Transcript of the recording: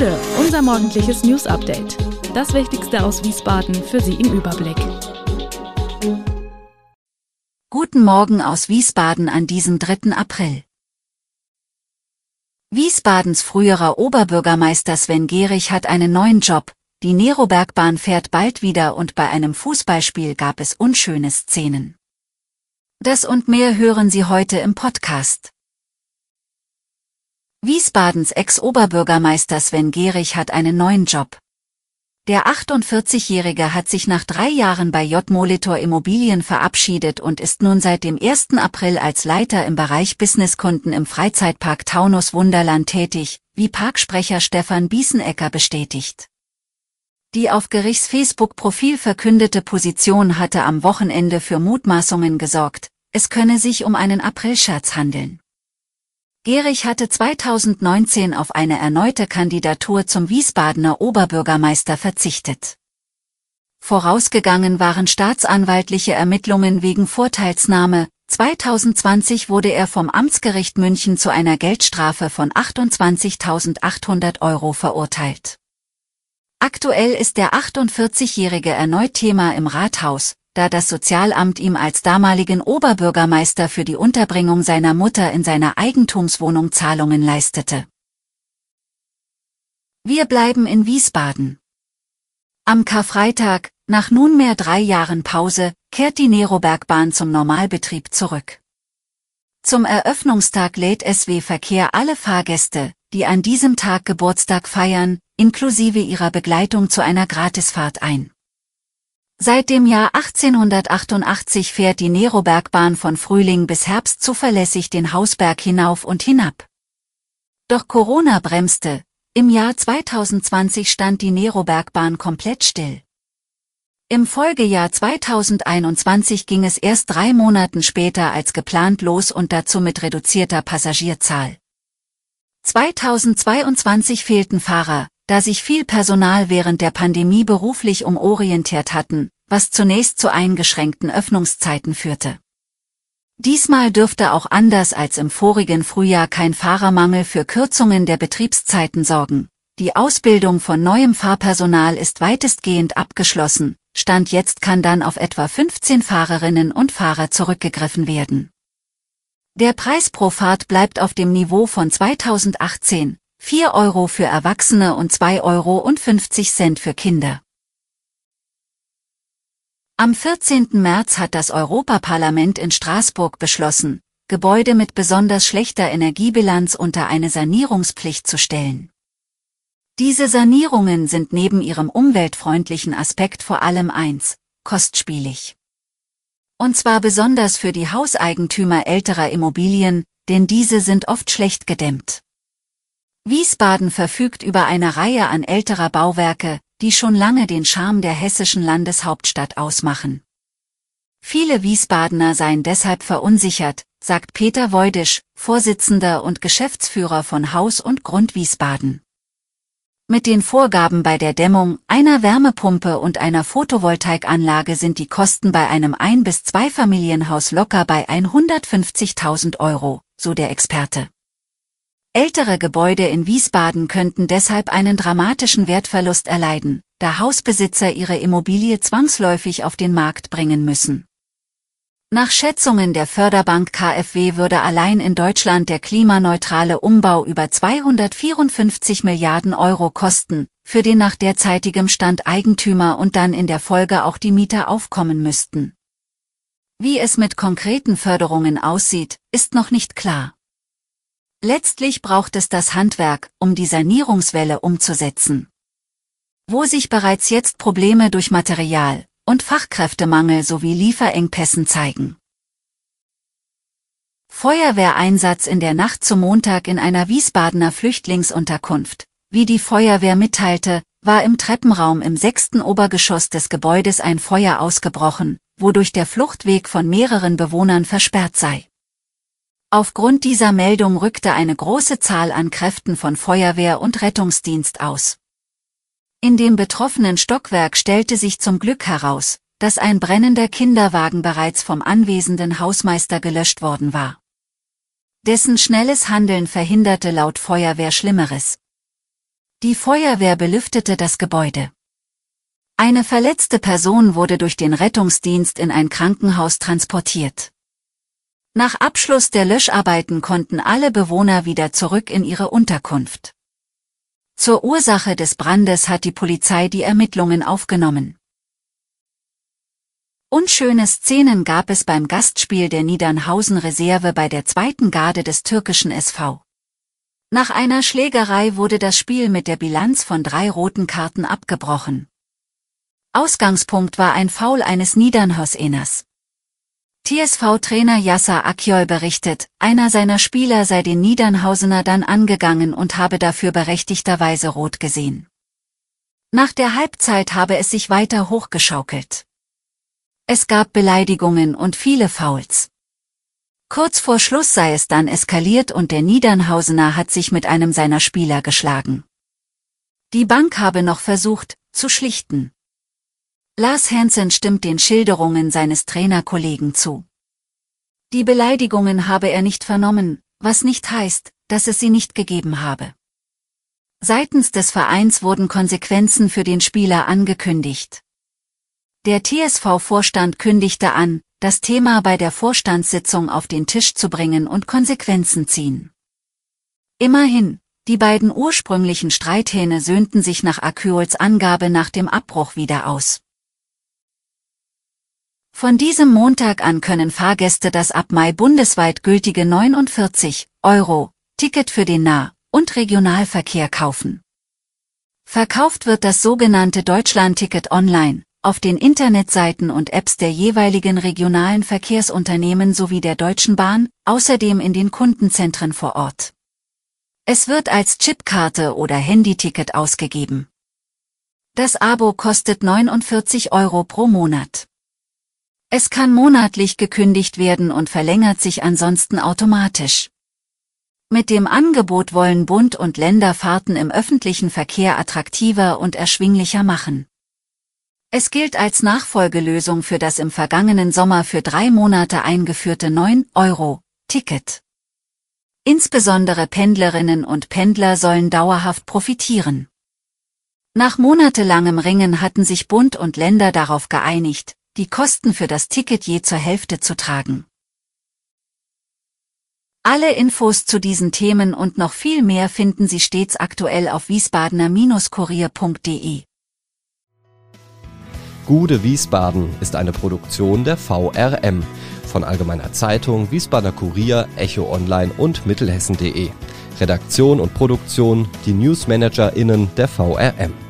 Gude, unser morgendliches News Update. Das Wichtigste aus Wiesbaden für Sie im Überblick. Guten Morgen aus Wiesbaden an diesem 3. April. Wiesbadens früherer Oberbürgermeister Sven Gehrig hat einen neuen Job. Die Nerobergbahn fährt bald wieder und bei einem Fußballspiel gab es unschöne Szenen. Das und mehr hören Sie heute im Podcast. Wiesbadens Ex-Oberbürgermeister Sven Gehrig hat einen neuen Job. Der 48-Jährige hat sich nach drei Jahren bei J-Molitor Immobilien verabschiedet und ist nun seit dem 1. April als Leiter im Bereich Businesskunden im Freizeitpark Taunus Wunderland tätig, wie Parksprecher Stefan Biesenecker bestätigt. Die auf Gerichts Facebook-Profil verkündete Position hatte am Wochenende für Mutmaßungen gesorgt, es könne sich um einen Aprilscherz handeln. Gehrig hatte 2019 auf eine erneute Kandidatur zum Wiesbadener Oberbürgermeister verzichtet. Vorausgegangen waren staatsanwaltliche Ermittlungen wegen Vorteilsnahme. 2020 wurde er vom Amtsgericht München zu einer Geldstrafe von 28.800 Euro verurteilt. Aktuell ist der 48-Jährige erneut Thema im Rathaus, da das Sozialamt ihm als damaligen Oberbürgermeister für die Unterbringung seiner Mutter in seiner Eigentumswohnung Zahlungen leistete. Wir bleiben in Wiesbaden. Am Karfreitag, nach nunmehr drei Jahren Pause, kehrt die Nerobergbahn zum Normalbetrieb zurück. Zum Eröffnungstag lädt SW Verkehr alle Fahrgäste, die an diesem Tag Geburtstag feiern, inklusive ihrer Begleitung zu einer Gratisfahrt ein. Seit dem Jahr 1888 fährt die Nerobergbahn von Frühling bis Herbst zuverlässig den Hausberg hinauf und hinab. Doch Corona bremste, im Jahr 2020 stand die Nerobergbahn komplett still. Im Folgejahr 2021 ging es erst drei Monaten später als geplant los und dazu mit reduzierter Passagierzahl. 2022 fehlten Fahrer, da sich viel Personal während der Pandemie beruflich umorientiert hatten, was zunächst zu eingeschränkten Öffnungszeiten führte. Diesmal dürfte auch anders als im vorigen Frühjahr kein Fahrermangel für Kürzungen der Betriebszeiten sorgen. Die Ausbildung von neuem Fahrpersonal ist weitestgehend abgeschlossen, Stand jetzt kann dann auf etwa 15 Fahrerinnen und Fahrer zurückgegriffen werden. Der Preis pro Fahrt bleibt auf dem Niveau von 2018, 4 Euro für Erwachsene und 2,50 Euro für Kinder. Am 14. März hat das Europaparlament in Straßburg beschlossen, Gebäude mit besonders schlechter Energiebilanz unter eine Sanierungspflicht zu stellen. Diese Sanierungen sind neben ihrem umweltfreundlichen Aspekt vor allem eins, kostspielig. Und zwar besonders für die Hauseigentümer älterer Immobilien, denn diese sind oft schlecht gedämmt. Wiesbaden verfügt über eine Reihe an älterer Bauwerke, die schon lange den Charme der hessischen Landeshauptstadt ausmachen. Viele Wiesbadener seien deshalb verunsichert, sagt Peter Wojdisch, Vorsitzender und Geschäftsführer von Haus und Grund Wiesbaden. Mit den Vorgaben bei der Dämmung, einer Wärmepumpe und einer Photovoltaikanlage sind die Kosten bei einem Ein- bis Zweifamilienhaus locker bei 150.000 Euro, so der Experte. Ältere Gebäude in Wiesbaden könnten deshalb einen dramatischen Wertverlust erleiden, da Hausbesitzer ihre Immobilie zwangsläufig auf den Markt bringen müssen. Nach Schätzungen der Förderbank KfW würde allein in Deutschland der klimaneutrale Umbau über 254 Milliarden Euro kosten, für den nach derzeitigem Stand Eigentümer und dann in der Folge auch die Mieter aufkommen müssten. Wie es mit konkreten Förderungen aussieht, ist noch nicht klar. Letztlich braucht es das Handwerk, um die Sanierungswelle umzusetzen. Wo sich bereits jetzt Probleme durch Material und Fachkräftemangel sowie Lieferengpässen zeigen. Feuerwehreinsatz in der Nacht zum Montag in einer Wiesbadener Flüchtlingsunterkunft. Wie die Feuerwehr mitteilte, war im Treppenraum im sechsten Obergeschoss des Gebäudes ein Feuer ausgebrochen, wodurch der Fluchtweg von mehreren Bewohnern versperrt sei. Aufgrund dieser Meldung rückte eine große Zahl an Kräften von Feuerwehr und Rettungsdienst aus. In dem betroffenen Stockwerk stellte sich zum Glück heraus, dass ein brennender Kinderwagen bereits vom anwesenden Hausmeister gelöscht worden war. Dessen schnelles Handeln verhinderte laut Feuerwehr Schlimmeres. Die Feuerwehr belüftete das Gebäude. Eine verletzte Person wurde durch den Rettungsdienst in ein Krankenhaus transportiert. Nach Abschluss der Löscharbeiten konnten alle Bewohner wieder zurück in ihre Unterkunft. Zur Ursache des Brandes hat die Polizei die Ermittlungen aufgenommen. Unschöne Szenen gab es beim Gastspiel der Niedernhausen Reserve bei der zweiten Garde des türkischen SV. Nach einer Schlägerei wurde das Spiel mit der Bilanz von drei roten Karten abgebrochen. Ausgangspunkt war ein Foul eines Niedernhauseners. TSV-Trainer Yasser Akjol berichtet, einer seiner Spieler sei den Niedernhausener dann angegangen und habe dafür berechtigterweise rot gesehen. Nach der Halbzeit habe es sich weiter hochgeschaukelt. Es gab Beleidigungen und viele Fouls. Kurz vor Schluss sei es dann eskaliert und der Niedernhausener hat sich mit einem seiner Spieler geschlagen. Die Bank habe noch versucht, zu schlichten. Lars Hansen stimmt den Schilderungen seines Trainerkollegen zu. Die Beleidigungen habe er nicht vernommen, was nicht heißt, dass es sie nicht gegeben habe. Seitens des Vereins wurden Konsequenzen für den Spieler angekündigt. Der TSV-Vorstand kündigte an, das Thema bei der Vorstandssitzung auf den Tisch zu bringen und Konsequenzen ziehen. Immerhin, die beiden ursprünglichen Streithähne söhnten sich nach Akyols Angabe nach dem Abbruch wieder aus. Von diesem Montag an können Fahrgäste das ab Mai bundesweit gültige 49 Euro Ticket für den Nah- und Regionalverkehr kaufen. Verkauft wird das sogenannte Deutschlandticket online, auf den Internetseiten und Apps der jeweiligen regionalen Verkehrsunternehmen sowie der Deutschen Bahn, außerdem in den Kundenzentren vor Ort. Es wird als Chipkarte oder Handyticket ausgegeben. Das Abo kostet 49 Euro pro Monat. Es kann monatlich gekündigt werden und verlängert sich ansonsten automatisch. Mit dem Angebot wollen Bund und Länder Fahrten im öffentlichen Verkehr attraktiver und erschwinglicher machen. Es gilt als Nachfolgelösung für das im vergangenen Sommer für drei Monate eingeführte 9-Euro-Ticket. Insbesondere Pendlerinnen und Pendler sollen dauerhaft profitieren. Nach monatelangem Ringen hatten sich Bund und Länder darauf geeinigt, die Kosten für das Ticket je zur Hälfte zu tragen. Alle Infos zu diesen Themen und noch viel mehr finden Sie stets aktuell auf wiesbadener-kurier.de. Gude Wiesbaden ist eine Produktion der VRM von Allgemeiner Zeitung, Wiesbadener Kurier, Echo Online und Mittelhessen.de. Redaktion und Produktion die NewsmanagerInnen der VRM.